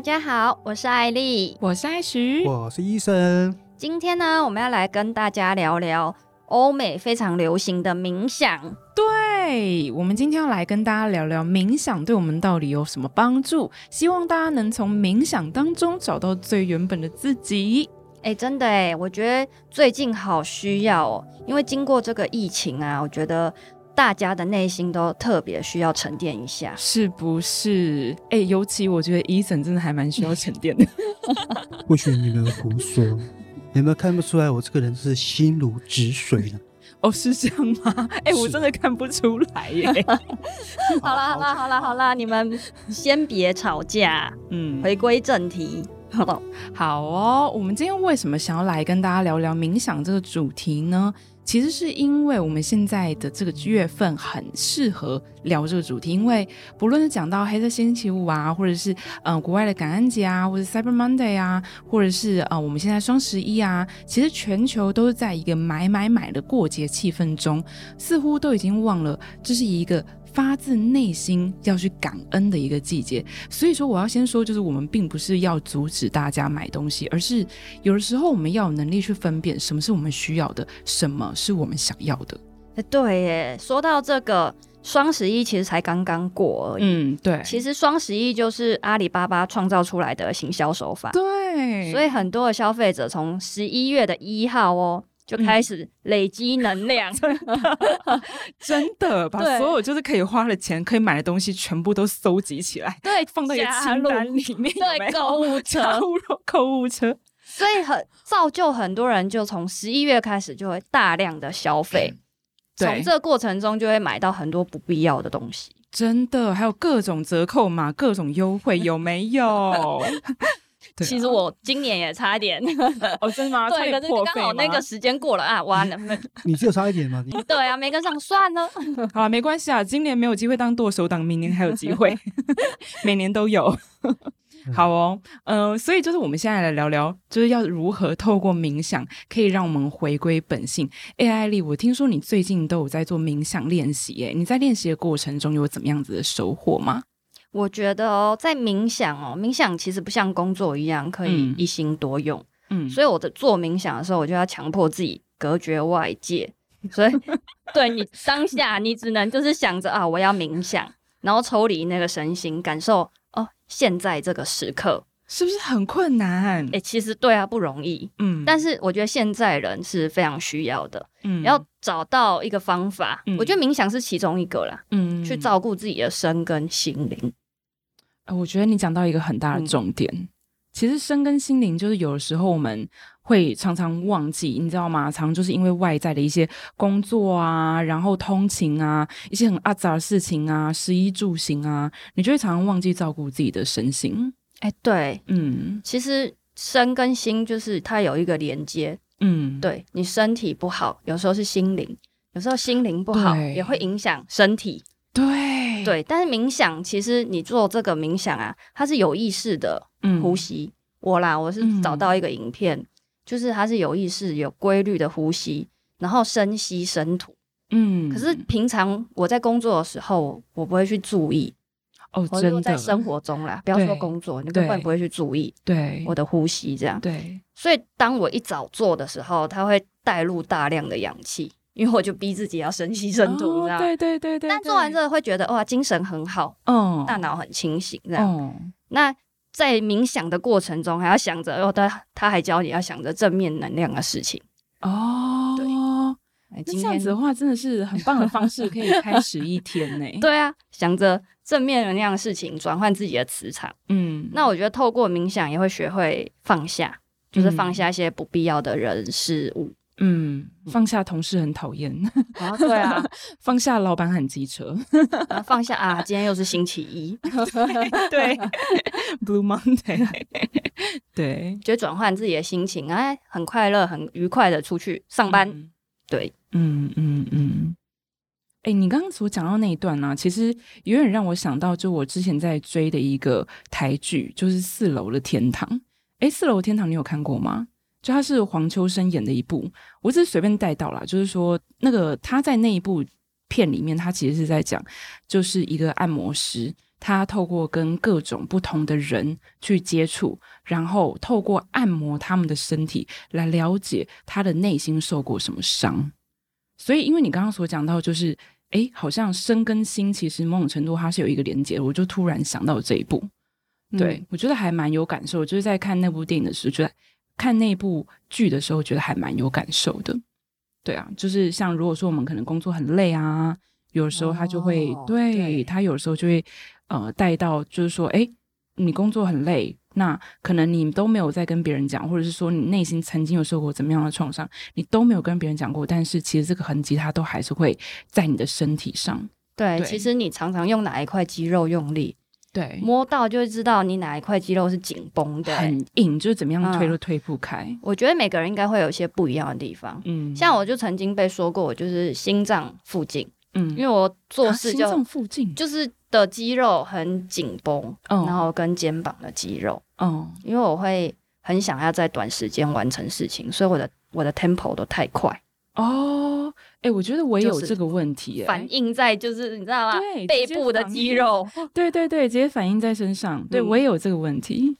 大家好，我是艾丽，我是艾徐，我是医生。今天呢，我们要来跟大家聊聊欧美非常流行的冥想。对，我们今天要来跟大家聊聊冥想对我们到底有什么帮助，希望大家能从冥想当中找到最原本的自己。哎，真的哎，我觉得最近好需要哦，因为经过这个疫情啊，我觉得。大家的内心都特别需要沉淀一下，是不是？哎，尤其我觉得 Eason 真的还蛮需要沉淀的。不许你们胡说，你们看不出来我这个人是心如止水的。哦，是这样吗？哎，我真的看不出来耶。好啦，好啦，好啦，好啦，你们先别吵架，嗯，回归正题。好，好哦。我们今天为什么想要来跟大家聊聊冥想这个主题呢？其实是因为我们现在的这个月份很适合聊这个主题，因为不论是讲到黑色星期五啊，或者是嗯、国外的感恩节啊，或者 Cyber Monday 啊，或者是啊、我们现在双十一啊，其实全球都是在一个买买买的过节气氛中，似乎都已经忘了这是一个。发自内心要去感恩的一个季节，所以说我要先说，就是我们并不是要阻止大家买东西，而是有的时候我们要有能力去分辨什么是我们需要的，什么是我们想要的。对耶，说到这个双十一，其实才刚刚过而已。嗯，对。其实双十一就是阿里巴巴创造出来的行销手法。对。所以很多的消费者从十一月的一号哦。就开始累积能量，嗯、真的 把所有就是可以花的钱、可以买的东西全部都搜集起来，对，放到一个清单里面，对，购物 车，购物车，所以很造就很多人就从十一月开始就会大量的消费，从、嗯、这个过程中就会买到很多不必要的东西，真的，还有各种折扣嘛、各种优惠，有没有？其实我今年也差一点哦，真的吗？对，可是刚好那个时间过了啊，完了。你只有差一点吗？对啊，没跟上，算了。好了，没关系啊，今年没有机会当剁手党，明年还有机会，每年都有。好哦，嗯、呃，所以就是我们现在来聊聊，就是要如何透过冥想可以让我们回归本性。哎，艾丽，我听说你最近都有在做冥想练习，哎，你在练习的过程中有怎么样子的收获吗？我觉得哦，在冥想哦，冥想其实不像工作一样可以一心多用。嗯，所以我在做冥想的时候，我就要强迫自己隔绝外界。所以，对你当下，你只能就是想着啊，我要冥想，然后抽离那个身心，感受哦，现在这个时刻是不是很困难？哎，其实对啊，不容易。嗯，但是我觉得现在人是非常需要的。嗯，要找到一个方法，我觉得冥想是其中一个啦。嗯，去照顾自己的身跟心灵。我觉得你讲到一个很大的重点，嗯、其实身跟心灵就是有的时候我们会常常忘记，你知道吗？常常就是因为外在的一些工作啊，然后通勤啊，一些很阿杂的事情啊，食衣住行啊，你就会常常忘记照顾自己的身心。哎，对，嗯，其实身跟心就是它有一个连接，嗯，对，你身体不好，有时候是心灵，有时候心灵不好也会影响身体。对。对，但是冥想其实你做这个冥想啊，它是有意识的呼吸。嗯、我啦，我是找到一个影片，嗯、就是它是有意识、有规律的呼吸，然后深吸深吐。嗯，可是平常我在工作的时候，我不会去注意。哦，真的，在生活中啦，不要说工作，你根本不会去注意。对，我的呼吸这样。对，所以当我一早做的时候，它会带入大量的氧气。因为我就逼自己要深吸深吐，这样、哦、对对对对。但做完之后会觉得哇，精神很好，嗯，大脑很清醒，这样。嗯、那在冥想的过程中，还要想着哦，他他还教你要想着正面能量的事情哦。对，今天这样子的话真的是很棒的方式，可以开始一天呢。对啊，想着正面能量的事情，转换自己的磁场。嗯，那我觉得透过冥想也会学会放下，就是放下一些不必要的人事物。嗯，放下同事很讨厌啊，对啊，放下老板很机车，放下啊，今天又是星期一，对，Blue Monday，对，就转换自己的心情，哎，很快乐，很愉快的出去上班，嗯、对，嗯嗯嗯，哎、你刚刚所讲到那一段呢、啊，其实有点让我想到，就我之前在追的一个台剧，就是《四楼的天堂》。哎，《四楼的天堂》你有看过吗？就他是黄秋生演的一部，我只是随便带到啦。就是说，那个他在那一部片里面，他其实是在讲，就是一个按摩师，他透过跟各种不同的人去接触，然后透过按摩他们的身体来了解他的内心受过什么伤。所以，因为你刚刚所讲到，就是哎，好像身跟心其实某种程度它是有一个连接，我就突然想到这一部。对、嗯、我觉得还蛮有感受，就是在看那部电影的时候，觉得看那部剧的时候，觉得还蛮有感受的。对啊，就是像如果说我们可能工作很累啊，有时候他就会、对他有时候就会呃带到，就是说，哎，你工作很累，那可能你都没有在跟别人讲，或者是说你内心曾经有受过怎么样的创伤，你都没有跟别人讲过，但是其实这个痕迹它都还是会在你的身体上。对，对。其实你常常用哪一块肌肉用力，对，摸到就会知道你哪一块肌肉是紧绷的，很硬，就是怎么样推都推不开。嗯、我觉得每个人应该会有一些不一样的地方。嗯，像我就曾经被说过，我就是心脏附近，嗯，因为我做事就、啊、心脏附近。就是的肌肉很紧绷，嗯、然后跟肩膀的肌肉，嗯，因为我会很想要在短时间完成事情，所以我的我的 tempo 都太快。哦，哎、欸，我觉得我也有这个问题，反映在就是你知道吗？对，背部的肌肉，对对对，直接反映在身上。对、嗯、我也有这个问题，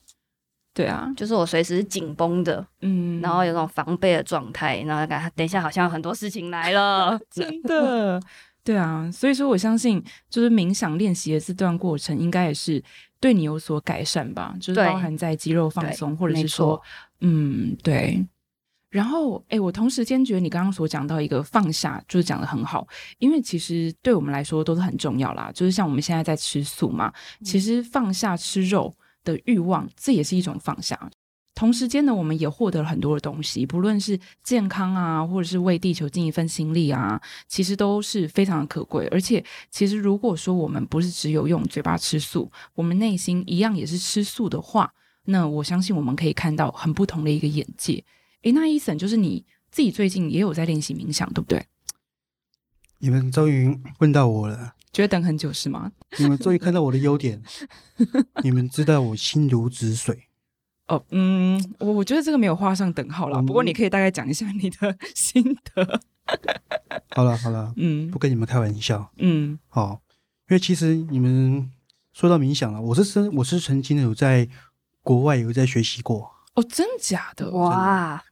对啊，就是我随时紧绷的，嗯，然后有那种防备的状态，然后感觉等一下好像很多事情来了，真的，对啊，所以说我相信，就是冥想练习的这段过程，应该也是对你有所改善吧，就是包含在肌肉放松，或者是说，嗯，对。然后，哎，我同时间觉得你刚刚所讲到一个放下，就是讲的很好，因为其实对我们来说都是很重要啦。就是像我们现在在吃素嘛，其实放下吃肉的欲望，这也是一种放下。同时间呢，我们也获得了很多的东西，不论是健康啊，或者是为地球尽一份心力啊，其实都是非常的可贵。而且，其实如果说我们不是只有用嘴巴吃素，我们内心一样也是吃素的话，那我相信我们可以看到很不同的一个眼界。诶，那 Eason 就是你自己最近也有在练习冥想，对不对？你们终于问到我了，觉得等很久是吗？你们终于看到我的优点，你们知道我心如止水。哦，嗯，我我觉得这个没有画上等号啦。嗯、不过你可以大概讲一下你的 心得。好了好了，嗯，不跟你们开玩笑，嗯，好，因为其实你们说到冥想了，我是真我是曾经有在国外有在学习过。哦，真假的哇！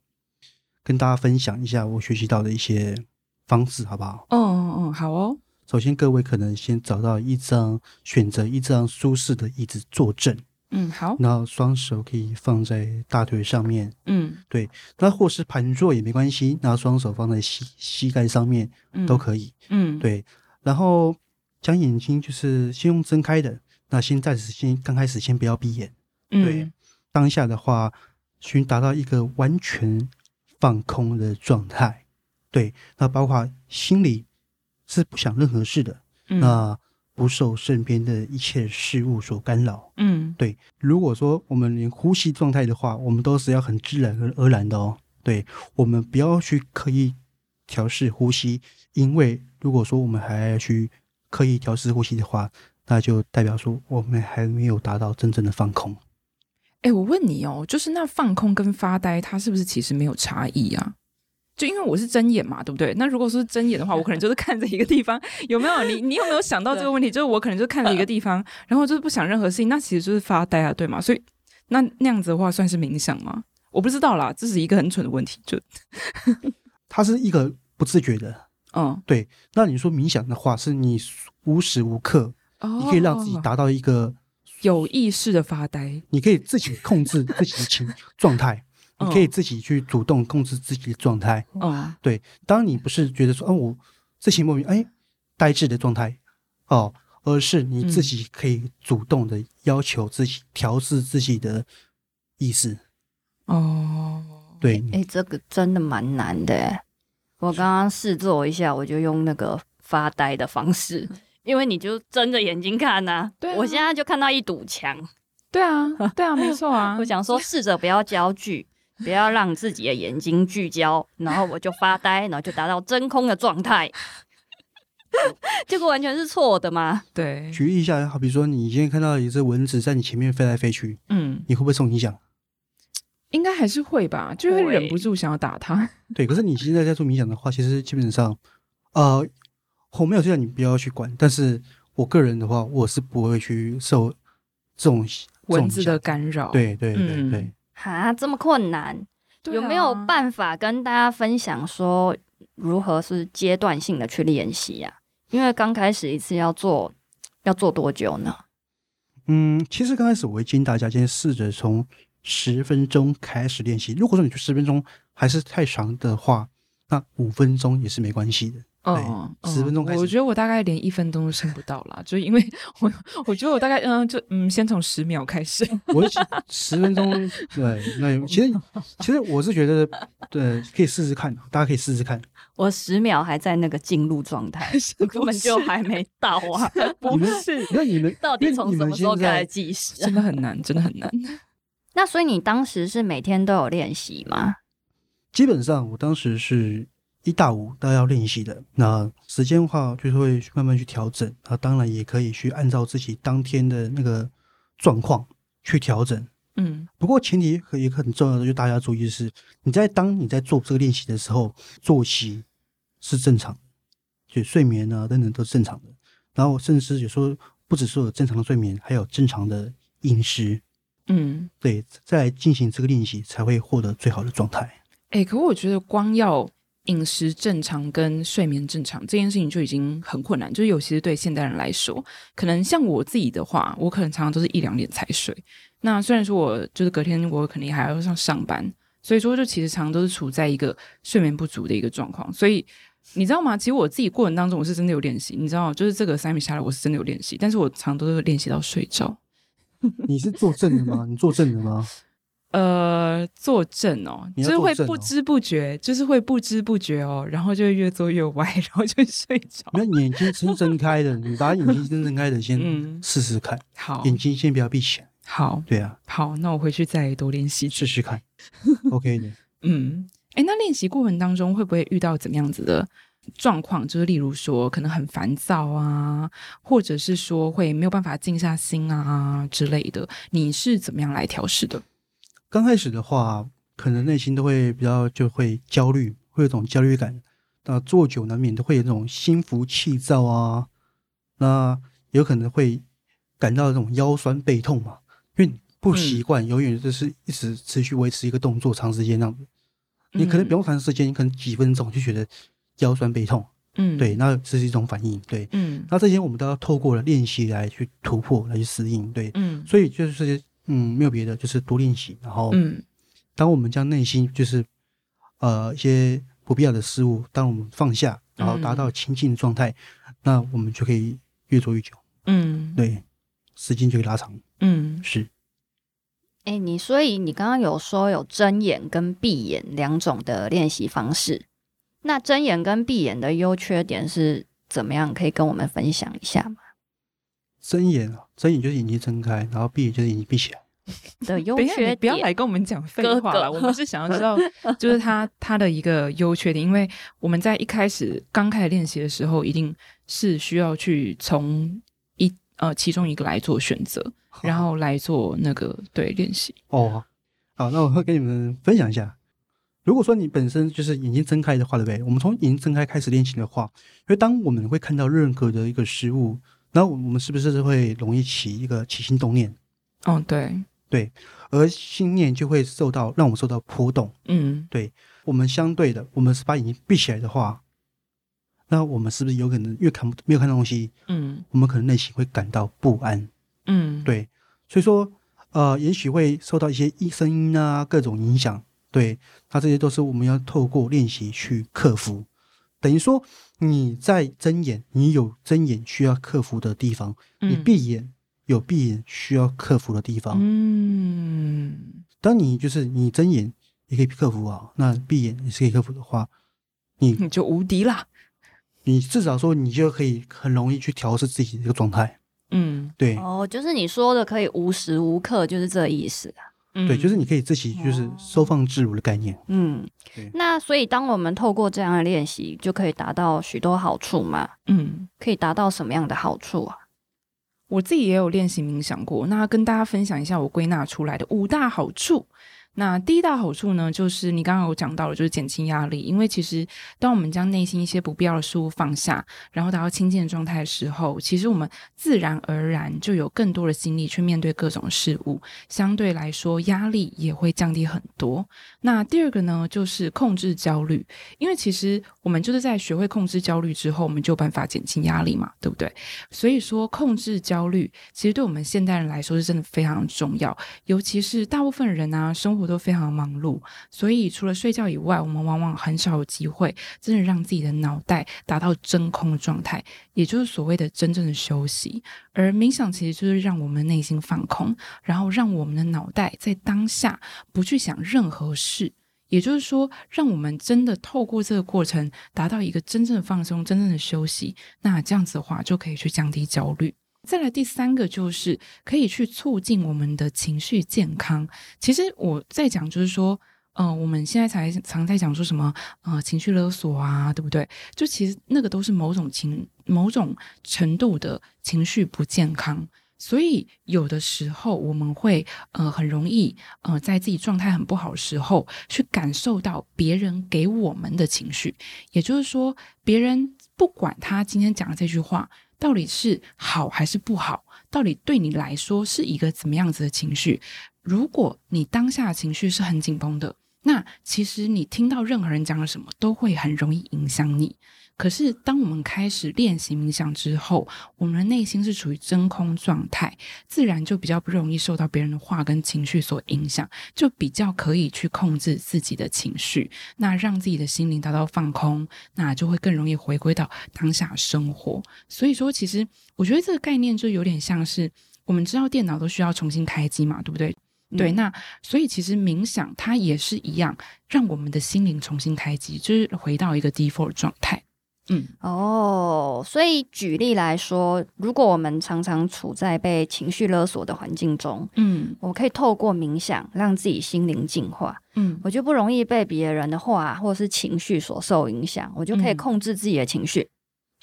跟大家分享一下我学习到的一些方式，好不好？嗯嗯嗯，好哦。首先，各位可能先找到一张，选择一张舒适的椅子坐正。嗯，好。然后双手可以放在大腿上面。嗯，对。那或是盘坐也没关系，然后双手放在膝膝盖上面，嗯，都可以。嗯，对。然后将眼睛就是先用睁开的，那先暂时先刚开始先不要闭眼。嗯，对。当下的话。寻达到一个完全放空的状态，对，那包括心里是不想任何事的，嗯、那不受身边的一切事物所干扰，嗯，对。如果说我们连呼吸状态的话，我们都是要很自然而然的哦，对，我们不要去刻意调试呼吸，因为如果说我们还要去刻意调试呼吸的话，那就代表说我们还没有达到真正的放空。哎，我问你哦，就是那放空跟发呆，它是不是其实没有差异啊？就因为我是睁眼嘛，对不对？那如果说是睁眼的话，我可能就是看着一个地方，有没有？你你有没有想到这个问题？就是我可能就看着一个地方，然后就是不想任何事情，那其实就是发呆啊，对吗？所以那那样子的话，算是冥想吗？我不知道啦，这是一个很蠢的问题。就 它是一个不自觉的，嗯，对。那你说冥想的话，是你无时无刻，你可以让自己达到一个。有意识的发呆，你可以自己控制自己的情状态，你可以自己去主动控制自己的状态。嗯，对，当你不是觉得说，哦，我自己莫名哎呆滞的状态哦，而是你自己可以主动的要求自己调试自己的意识。哦，对，哎，这个真的蛮难的。我刚刚试做一下，我就用那个发呆的方式。因为你就睁着眼睛看呐、啊，对啊，我现在就看到一堵墙。对啊，对啊，没错啊。我想说，试着不要焦距，不要让自己的眼睛聚焦，然后我就发呆，然后就达到真空的状态。结 果完全是错的吗？对。举例一下，好比说，你今天看到一只蚊子在你前面飞来飞去，嗯，你会不会受影响？应该还是会吧，就会忍不住想要打它。对，可是你现在在做冥想的话，其实基本上，呃。我没有叫你不要去管，但是我个人的话，我是不会去受这种蚊子的干扰。对对对对。哈，这么困难，有没有办法跟大家分享说如何是阶段性的去练习呀？因为刚开始一次要做，要做多久呢？嗯，其实刚开始我会建议大家先试着从十分钟开始练习。如果说你觉得十分钟还是太长的话，那五分钟也是没关系的。哦，十分钟开始，我觉得我大概连一分钟都撑不到啦，就因为我我觉得我大概嗯，就嗯，先从十秒开始。我十分钟，对，那其实其实我是觉得，对，可以试试看，大家可以试试看。我十秒还在那个进入状态，根本就还没到啊！不是，那你们到底从什么时候开始计时？真的很难，真的很难。那所以你当时是每天都有练习吗？基本上，我当时是一大五都要练习的。那时间的话，就是会慢慢去调整。那当然也可以去按照自己当天的那个状况去调整。嗯，不过前提也很重要的，就大家注意的是，你在当你在做这个练习的时候，作息。是正常，就睡眠啊等等都是正常的。然后甚至有时候不只是有正常的睡眠，还有正常的饮食。嗯，对，在进行这个练习才会获得最好的状态。哎、欸，可我觉得光要饮食正常跟睡眠正常这件事情就已经很困难。就是尤其是对现代人来说，可能像我自己的话，我可能常常都是一两点才睡。那虽然说我就是隔天我肯定还要上上班，所以说就其实常常都是处在一个睡眠不足的一个状况，所以。你知道吗？其实我自己过程当中，我是真的有练习。你知道，就是这个三米下来，我是真的有练习。但是我常常都是练习到睡着。你是坐正的吗？你坐正的吗？呃，坐正哦，就是会不知不觉，就是会不知不觉哦，然后就会越坐越歪，然后就睡着。那眼睛睁睁开的，你把眼睛睁睁开的先试试看。好，眼睛先不要闭起来。好，对啊。好，那我回去再多练习试试看。OK 的。嗯。哎，那练习过程当中会不会遇到怎么样子的状况？就是例如说，可能很烦躁啊，或者是说会没有办法静下心啊之类的。你是怎么样来调试的？刚开始的话，可能内心都会比较就会焦虑，会有一种焦虑感。那坐久难免都会有这种心浮气躁啊，那有可能会感到这种腰酸背痛嘛，因为不习惯，永远就是一直持续维持一个动作长时间那样子。你可能不用长时间，你可能几分钟就觉得腰酸背痛，嗯，对，那这是一种反应，对，嗯，那这些我们都要透过了练习来去突破，来去适应，对，嗯，所以就是嗯，没有别的，就是多练习，然后，嗯，当我们将内心就是呃一些不必要的事物，当我们放下，然后达到清静的状态，嗯，那我们就可以越做越久，嗯，对，时间就会拉长，嗯，是。哎，你所以你刚刚有说有睁眼跟闭眼两种的练习方式，那睁眼跟闭眼的优缺点是怎么样？可以跟我们分享一下吗？睁眼啊，睁眼就是眼睛睁开，然后闭眼就是眼睛闭起来。的优缺点，不要来跟我们讲废话了。哥哥我们是想要知道，就是他他的一个优缺点，因为我们在一开始刚开始练习的时候，一定是需要去从一呃其中一个来做选择。然后来做那个对练习哦，好，那我会跟你们分享一下。如果说你本身就是眼睛睁开的话，对不对？我们从眼睛睁开开始练习的话，因为当我们会看到任何的一个事物，然后我们是不是会容易起一个起心动念？哦，对对，而心念就会受到让我们受到波动。嗯，对，我们相对的，我们是把眼睛闭起来的话，那我们是不是有可能越看不没有看到东西？嗯，我们可能内心会感到不安。嗯，对，所以说，呃，也许会受到一些声音啊，各种影响。对，那这些都是我们要透过练习去克服。等于说，你在睁眼，你有睁眼需要克服的地方；嗯、你闭眼，有闭眼需要克服的地方。嗯，当你就是你睁眼也可以克服啊，那闭眼也是可以克服的话，你你就无敌啦。你至少说，你就可以很容易去调试自己的一个状态。嗯，对哦，就是你说的可以无时无刻，就是这个意思啊。嗯，对，就是你可以自己就是收放自如的概念。嗯，那所以当我们透过这样的练习，就可以达到许多好处嘛。嗯，可以达到什么样的好处啊？我自己也有练习冥想过，那跟大家分享一下我归纳出来的五大好处。那第一大好处呢，就是你刚刚有讲到的，就是减轻压力。因为其实当我们将内心一些不必要的事物放下，然后达到清净的状态的时候，其实我们自然而然就有更多的心力去面对各种事物，相对来说压力也会降低很多。那第二个呢，就是控制焦虑。因为其实我们就是在学会控制焦虑之后，我们就有办法减轻压力嘛，对不对？所以说控制焦虑，其实对我们现代人来说是真的非常重要，尤其是大部分人啊，生活。都非常忙碌，所以除了睡觉以外，我们往往很少有机会真的让自己的脑袋达到真空的状态，也就是所谓的真正的休息。而冥想其实就是让我们内心放空，然后让我们的脑袋在当下不去想任何事，也就是说，让我们真的透过这个过程达到一个真正的放松、真正的休息。那这样子的话，就可以去降低焦虑。再来第三个就是可以去促进我们的情绪健康。其实我在讲就是说，呃，我们现在才常在讲说什么，呃，情绪勒索啊，对不对？就其实那个都是某种情、某种程度的情绪不健康。所以有的时候我们会呃很容易呃在自己状态很不好的时候去感受到别人给我们的情绪，也就是说，别人不管他今天讲的这句话。到底是好还是不好？到底对你来说是一个怎么样子的情绪？如果你当下情绪是很紧绷的，那其实你听到任何人讲了什么，都会很容易影响你。可是，当我们开始练习冥想之后，我们的内心是处于真空状态，自然就比较不容易受到别人的话跟情绪所影响，就比较可以去控制自己的情绪，那让自己的心灵达到放空，那就会更容易回归到当下生活。所以说，其实我觉得这个概念就有点像是我们知道电脑都需要重新开机嘛，对不对？嗯、对，那所以其实冥想它也是一样，让我们的心灵重新开机，就是回到一个 default 状态。嗯哦，所以举例来说，如果我们常常处在被情绪勒索的环境中，嗯，我可以透过冥想让自己心灵净化，嗯，我就不容易被别人的话或是情绪所受影响，我就可以控制自己的情绪，嗯、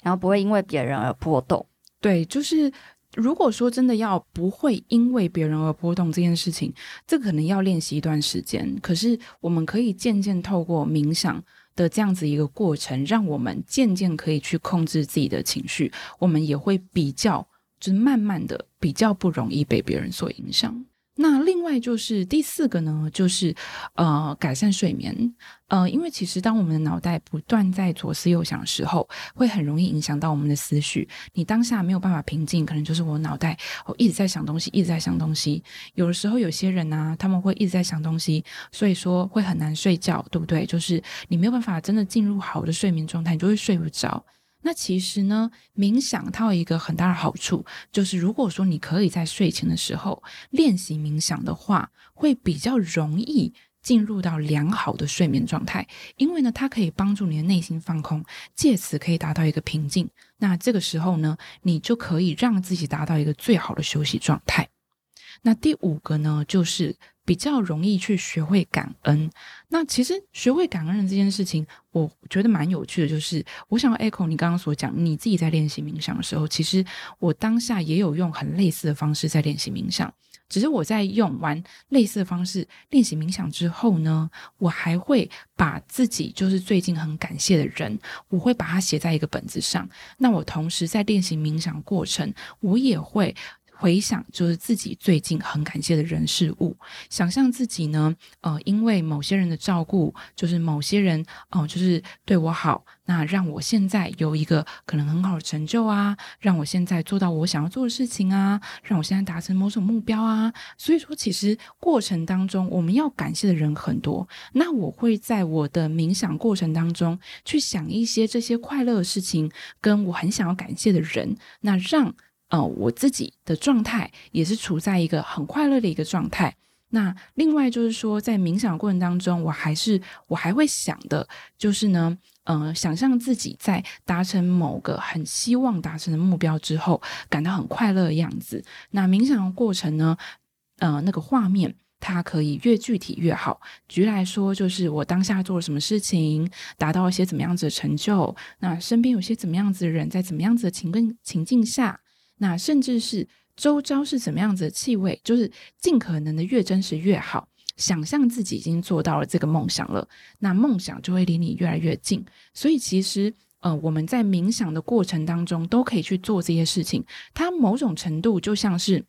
然后不会因为别人而波动。对，就是如果说真的要不会因为别人而波动这件事情，这可能要练习一段时间。可是我们可以渐渐透过冥想。的这样子一个过程，让我们渐渐可以去控制自己的情绪，我们也会比较，就是慢慢的比较不容易被别人所影响。那另外就是第四个呢，就是呃改善睡眠，呃，因为其实当我们的脑袋不断在左思右想的时候，会很容易影响到我们的思绪。你当下没有办法平静，可能就是我脑袋我一直在想东西，一直在想东西。有的时候有些人呢、他们会一直在想东西，所以说会很难睡觉，对不对？就是你没有办法真的进入好的睡眠状态，你就会睡不着。那其实呢，冥想它有一个很大的好处，就是如果说你可以在睡前的时候练习冥想的话，会比较容易进入到良好的睡眠状态，因为呢，它可以帮助你的内心放空，借此可以达到一个平静。那这个时候呢，你就可以让自己达到一个最好的休息状态。那第五个呢，就是。比较容易去学会感恩。那其实学会感恩的这件事情，我觉得蛮有趣的。就是我想 echo 你刚刚所讲，你自己在练习冥想的时候，其实我当下也有用很类似的方式在练习冥想。只是我在用完类似的方式练习冥想之后呢，我还会把自己就是最近很感谢的人，我会把它写在一个本子上。那我同时在练习冥想过程，我也会。回想就是自己最近很感谢的人事物，想象自己呢，呃，因为某些人的照顾，就是某些人，哦、就是对我好，那让我现在有一个可能很好的成就啊，让我现在做到我想要做的事情啊，让我现在达成某种目标啊。所以说，其实过程当中我们要感谢的人很多，那我会在我的冥想过程当中去想一些这些快乐的事情，跟我很想要感谢的人，那让。呃，我自己的状态也是处在一个很快乐的一个状态。那另外就是说，在冥想过程当中，我还是我还会想的，就是呢，呃，想象自己在达成某个很希望达成的目标之后，感到很快乐的样子。那冥想的过程呢，呃，那个画面它可以越具体越好。举例来说，就是我当下做了什么事情，达到一些怎么样子的成就，那身边有些怎么样子的人，在怎么样子的情跟情境下。那甚至是周遭是怎么样子的气味，就是尽可能的越真实越好。想象自己已经做到了这个梦想了，那梦想就会离你越来越近。所以其实，呃，我们在冥想的过程当中都可以去做这些事情，它某种程度就像是。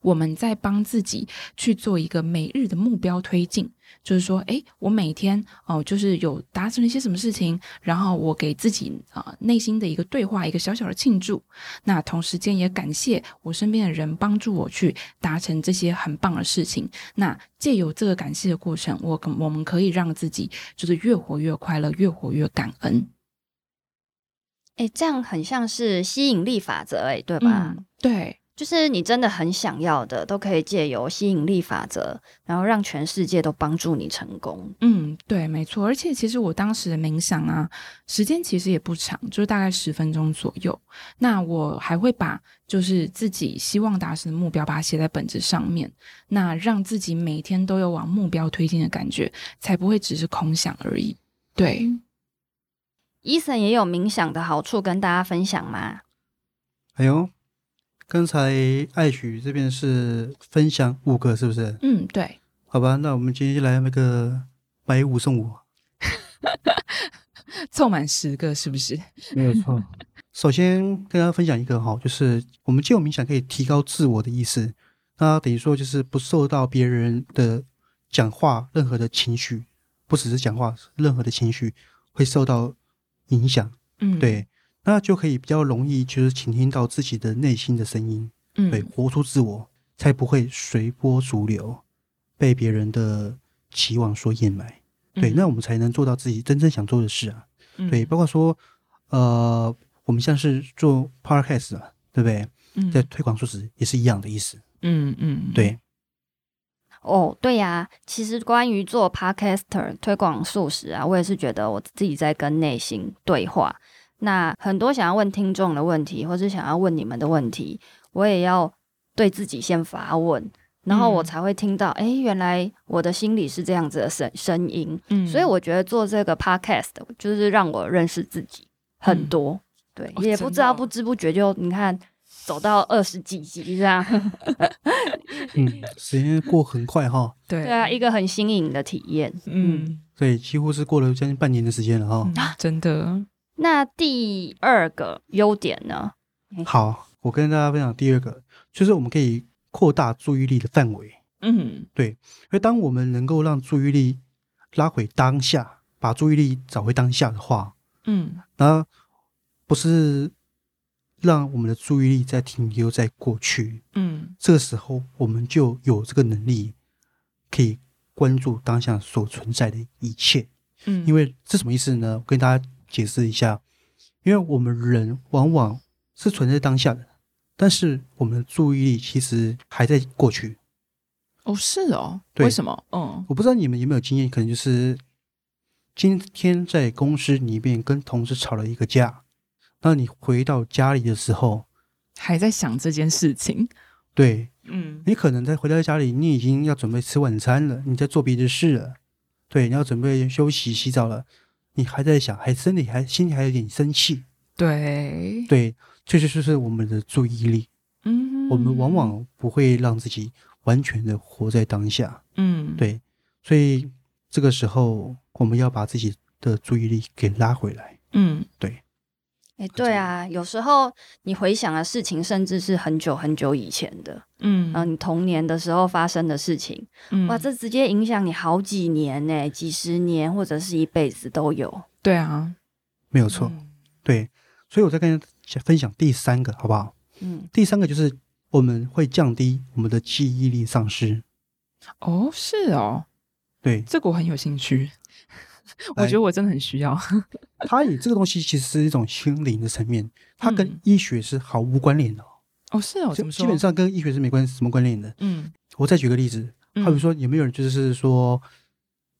我们在帮自己去做一个每日的目标推进，就是说，诶，我每天哦、呃，就是有达成了一些什么事情，然后我给自己啊、呃、内心的一个对话，一个小小的庆祝。那同时间也感谢我身边的人帮助我去达成这些很棒的事情。那借由这个感谢的过程，我我们可以让自己就是越活越快乐，越活越感恩。诶，这样很像是吸引力法则，诶，对吧？嗯、对。就是你真的很想要的，都可以借由吸引力法则，然后让全世界都帮助你成功。嗯，对，没错。而且其实我当时的冥想啊，时间其实也不长，就是大概十分钟左右。那我还会把就是自己希望达成的目标，把它写在本子上面，那让自己每天都有往目标推进的感觉，才不会只是空想而已。对，Eason 也有冥想的好处跟大家分享吗？还有。刚才艾许这边是分享五个，是不是？嗯，对。好吧，那我们今天就来那个买五送五，凑满十个是不是？没有错。首先跟大家分享一个哈，就是我们借由冥想可以提高自我的意识，那等于说就是不受到别人的讲话任何的情绪，不只是讲话，任何的情绪会受到影响。嗯，对。那就可以比较容易，就是倾听到自己的内心的声音，嗯，对，活出自我，才不会随波逐流，被别人的期望所掩埋，嗯，对，那我们才能做到自己真正想做的事啊，嗯，对，包括说，呃，我们像是做 podcast 啊，对不对？嗯，在推广素食也是一样的意思，嗯嗯，对。哦，对呀，啊，其实关于做 podcaster 推广素食啊，我也是觉得我自己在跟内心对话。那很多想要问听众的问题，或是想要问你们的问题，我也要对自己先发问，然后我才会听到，哎、嗯，原来我的心里是这样子的声声音。嗯，所以我觉得做这个 podcast 就是让我认识自己很多，嗯、对，也不知道不知不觉就你看走到二十几集这样。嗯，时间过很快哈。对对啊，一个很新颖的体验。嗯，对，几乎是过了将近半年的时间了哈、嗯。真的。那第二个优点呢？好，我跟大家分享第二个，就是我们可以扩大注意力的范围。嗯，对，因为当我们能够让注意力拉回当下，把注意力找回当下的话，嗯，那不是让我们的注意力在停留在过去，嗯，这个时候我们就有这个能力可以关注当下所存在的一切。嗯，因为这什么意思呢？我跟大家。解释一下，因为我们人往往是存在当下的，但是我们的注意力其实还在过去。哦，是哦，对，为什么？嗯，我不知道你们有没有经验，可能就是今天在公司里面跟同事吵了一个架，那你回到家里的时候，还在想这件事情。对，嗯，你可能在回到家里，你已经要准备吃晚餐了，你在做别的事了，对，你要准备休息洗澡了。你还在想，还身体还心里还有点生气，对。对，确实就是我们的注意力，嗯，我们往往不会让自己完全的活在当下，嗯，对，所以这个时候我们要把自己的注意力给拉回来，嗯，对。哎，对啊，有时候你回想的事情，甚至是很久很久以前的，嗯，然后你童年的时候发生的事情，嗯，哇，这直接影响你好几年呢，几十年或者是一辈子都有。对啊，没有错，嗯，对，所以我再跟大家分享第三个，好不好？嗯，第三个就是我们会降低我们的记忆力丧失。哦，是哦，对，这个我很有兴趣。我觉得我真的很需要。它以这个东西其实是一种心灵的层面，它跟医学是毫无关联的。哦，是哦，怎么说？基本上跟医学是没关系，什么关联的？嗯，我再举个例子，好比说，有没有人就是说，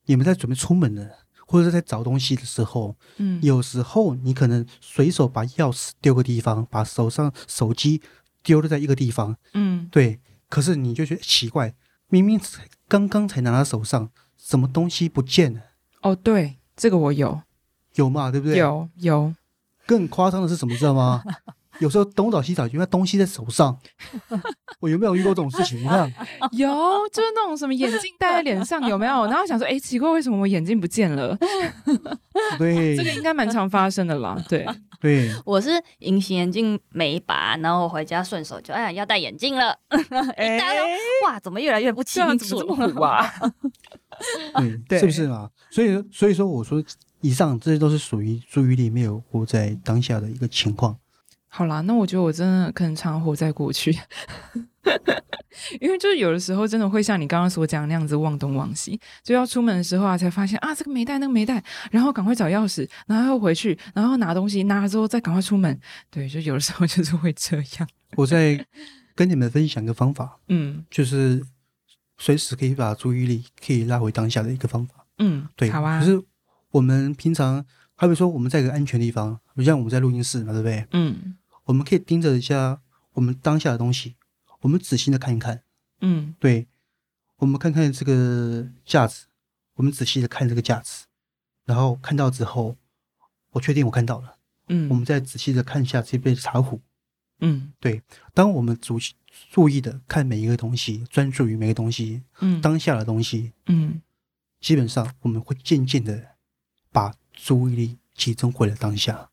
你们在准备出门了，或者是在找东西的时候，嗯，有时候你可能随手把钥匙丢个地方，把手上手机丢了在一个地方，嗯，对，可是你就觉得奇怪，明明刚刚才拿到手上，什么东西不见了？哦，对，这个我有，有嘛，对不对？有有。更夸张的是什么，知道吗？有时候东找西找，因为东西在手上，我有没有遇过这种事情？你看，有，就是那种什么眼镜戴在脸上有没有？然后想说，哎，奇怪，为什么我眼镜不见了？对，这个应该蛮常发生的啦。对，对，我是隐形眼镜没拔，然后回家顺手就哎呀要戴眼镜了，哎，哇，怎么越来越不清楚啊？对，是不是嘛？所以，所以说我说，以上这些都是属于注意力没有活在当下的一个情况。好啦，那我觉得我真的可能常活在过去，因为就是有的时候真的会像你刚刚所讲那样子忘东忘西，就要出门的时候啊，才发现啊这个没带，那个没带，然后赶快找钥匙，然后又回去，然后拿东西，拿了之后再赶快出门。对，就有的时候就是会这样。我在跟你们分享一个方法，嗯，就是随时可以把注意力可以拉回当下的一个方法。嗯，对，好啊。就是我们平常，好比说我们在一个安全的地方，比如像我们在录音室嘛，对不对？嗯。我们可以盯着一下我们当下的东西，我们仔细的看一看，嗯，对，我们看看这个架子，我们仔细的看这个架子，然后看到之后，我确定我看到了，嗯，我们再仔细的看一下这杯茶壶，嗯，对，当我们注注意的看每一个东西，专注于每个东西，嗯，当下的东西，嗯，基本上我们会渐渐的把注意力集中回了当下。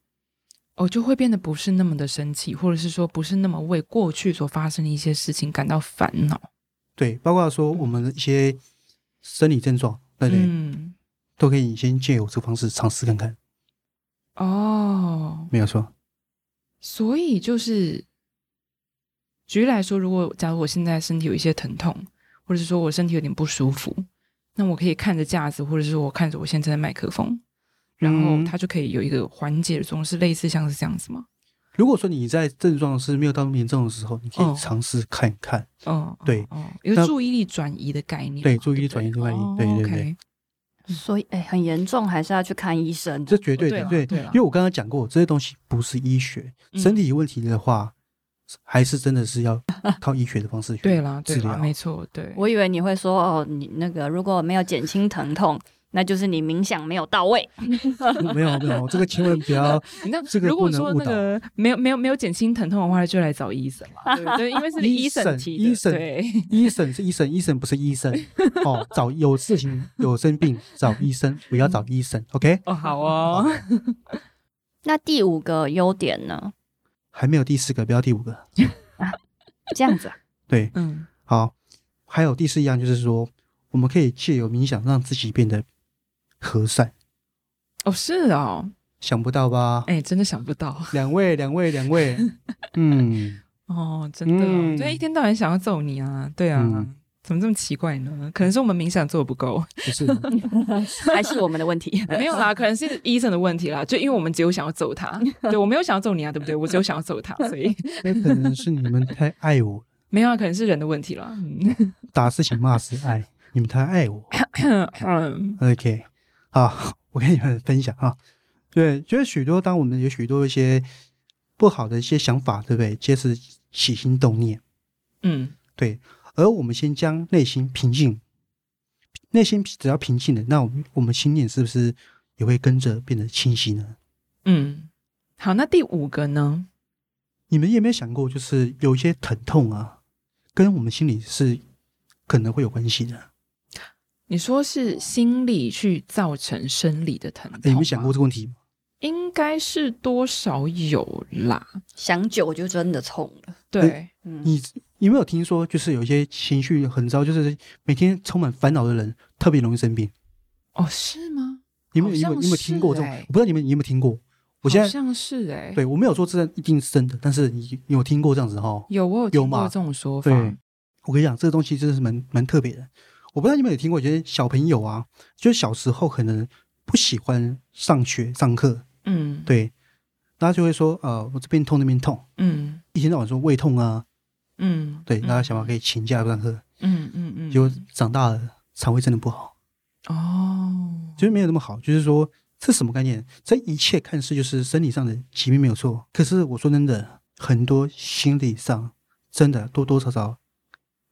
哦，就会变得不是那么的生气，或者是说不是那么为过去所发生的一些事情感到烦恼。对，包括说我们的一些生理症状，对对，嗯，都可以先借由这个方式尝试看看。哦，没有错。所以就是举例来说，如果假如我现在身体有一些疼痛，或者是说我身体有点不舒服，那我可以看着架子，或者是我看着我现在的麦克风。然后它就可以有一个缓解的作用，是类似像是这样子吗？如果说你在症状是没有到那么严重的时候，你可以尝试看一看。哦，对，一个注意力转移的概念。对，注意力转移的概念。对对对。所以，哎，很严重还是要去看医生。这绝对的，对对。因为我刚刚讲过，这些东西不是医学，身体有问题的话，还是真的是要 靠医学的方式去治疗。对啦，对啦，没错。对，我以为你会说，哦，你那个如果没有减轻疼痛。那就是你冥想没有到位，没有没有，这个千万不要。那这个如果说那个没有没有没有减轻疼痛的话，就来找医生嘛。对，因为是医生提的。医生对，医生是医生，医生不是医生。哦，找有事情有生病找医生，不要找医生。OK？哦，好哦。那第五个优点呢？还没有第四个，不要第五个。这样子啊？对，嗯，好。还有第四样就是说，我们可以借由冥想让自己变得。和善哦，是哦，想不到吧？哎，真的想不到。两位，两位，两位，嗯，哦，真的，就一天到晚想要揍你啊，对啊，怎么这么奇怪呢？可能是我们冥想做的不够，不是，还是我们的问题？没有啦，可能是医生的问题啦。就因为我们只有想要揍他，对，我没有想要揍你啊，对不对？我只有想要揍他，所以那可能是你们太爱我。没有啊，可能是人的问题啦。打是情，骂是爱，你们太爱我。OK。啊，我跟你们分享啊，对，就是许多当我们有许多一些不好的一些想法，对不对？皆是起心动念，嗯，对。而我们先将内心平静，内心只要平静了，那我们我们心念是不是也会跟着变得清晰呢？嗯，好，那第五个呢？你们有没有想过，就是有一些疼痛啊，跟我们心里是可能会有关系的？你说是心理去造成生理的疼痛？你们想过这个问题吗？应该是多少有啦，想久就真的痛了。对，你有没有听说，就是有一些情绪很糟，就是每天充满烦恼的人，特别容易生病？哦，是吗？你们有没有有没有听过这种？我不知道你们有没有听过？我现在好像是哎，对我没有说这一定是真的，但是你有听过这样子哈？有，我有听过这种说法。对，我跟你讲，这个东西真的是蛮蛮特别的。我不知道你们有听过，觉得小朋友啊，就是小时候可能不喜欢上学上课，嗯，对，大家就会说，呃，我这边痛那边痛，嗯，一天到晚说胃痛啊，嗯，对，大家想法可以请假上课，嗯嗯嗯，结果长大了肠胃真的不好，哦，就是没有那么好，就是说这什么概念？这一切看似就是生理上的疾病没有错，可是我说真的，很多心理上真的多多少少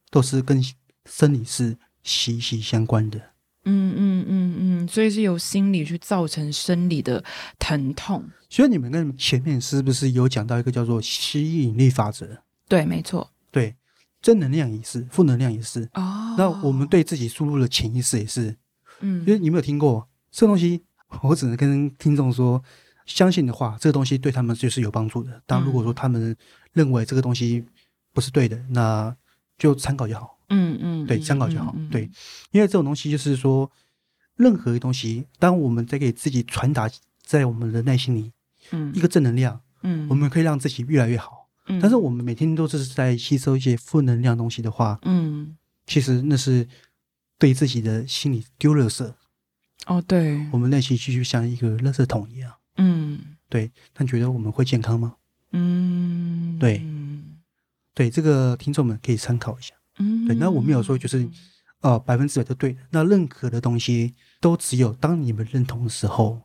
都是跟生理是。息息相关的，嗯嗯嗯嗯，所以是由心理去造成生理的疼痛。所以你们跟前面是不是有讲到一个叫做吸引力法则？对，没错。对，正能量也是，负能量也是。哦，那我们对自己输入的潜意识也是。嗯，因为你没有听过这个东西，我只能跟听众说，相信的话，这个东西对他们就是有帮助的。但如果说他们认为这个东西不是对的，那就参考就好。嗯嗯，对，参考就好。对，因为这种东西就是说，任何东西，当我们在给自己传达在我们的内心里，嗯，一个正能量，嗯，我们可以让自己越来越好。嗯，但是我们每天都是在吸收一些负能量东西的话，嗯，其实那是对自己的心理丢垃圾。哦，对，我们内心就像一个垃圾桶一样。嗯，对。但觉得我们会健康吗？嗯，对，对，这个听众们可以参考一下。嗯，对。那我没有说就是，呃，百分之百都对。那任何的东西都只有当你们认同的时候，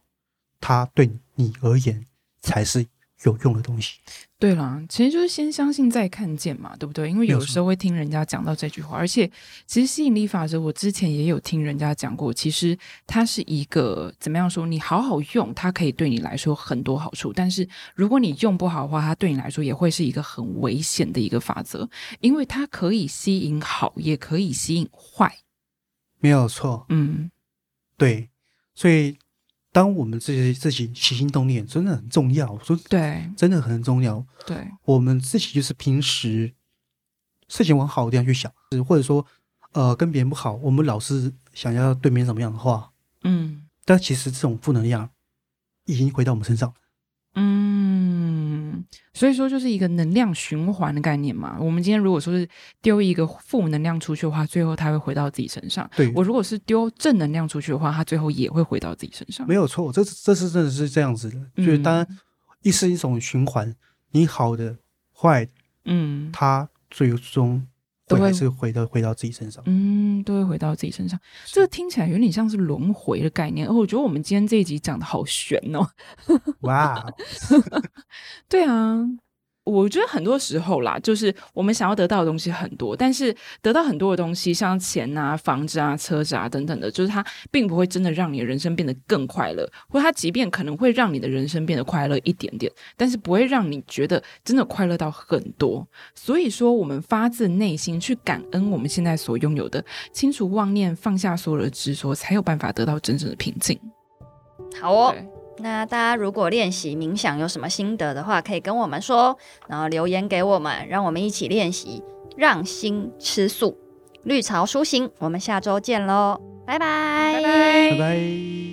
它对你而言才是有用的东西。对啦，其实就是先相信再看见嘛，对不对？因为有时候会听人家讲到这句话，而且其实吸引力法则，我之前也有听人家讲过，其实它是一个怎么样说？你好好用，它可以对你来说很多好处；但是如果你用不好的话，它对你来说也会是一个很危险的一个法则，因为它可以吸引好，也可以吸引坏。没有错，嗯，对，所以。当我们自己自己起心动念，真的很重要。我说对，真的很重要。对，我们自己就是平时事情往好的地方去想，或者说，呃，跟别人不好，我们老是想要对别人怎么样的话，嗯，但其实这种负能量已经回到我们身上。嗯，所以说就是一个能量循环的概念嘛。我们今天如果说是丢一个负能量出去的话，最后它会回到自己身上。对，我如果是丢正能量出去的话，它最后也会回到自己身上。没有错，这这是真的是这样子的。嗯、就是当一是一种循环，你好的坏，嗯，它最终。都会是回到回到自己身上，嗯，都会回到自己身上。这个听起来有点像是轮回的概念，而我觉得我们今天这一集讲的好悬哦，哇，对啊。我觉得很多时候啦，就是我们想要得到的东西很多，但是得到很多的东西，像钱啊、房子啊、车子啊等等的，就是它并不会真的让你的人生变得更快乐，或它即便可能会让你的人生变得快乐一点点，但是不会让你觉得真的快乐到很多。所以说，我们发自内心去感恩我们现在所拥有的，清除妄念，放下所有的执着，才有办法得到真正的平静。好哦。那大家如果练习冥想有什么心得的话，可以跟我们说，然后留言给我们，让我们一起练习，让心吃素，绿潮舒心。我们下周见喽，拜拜，拜拜。拜拜。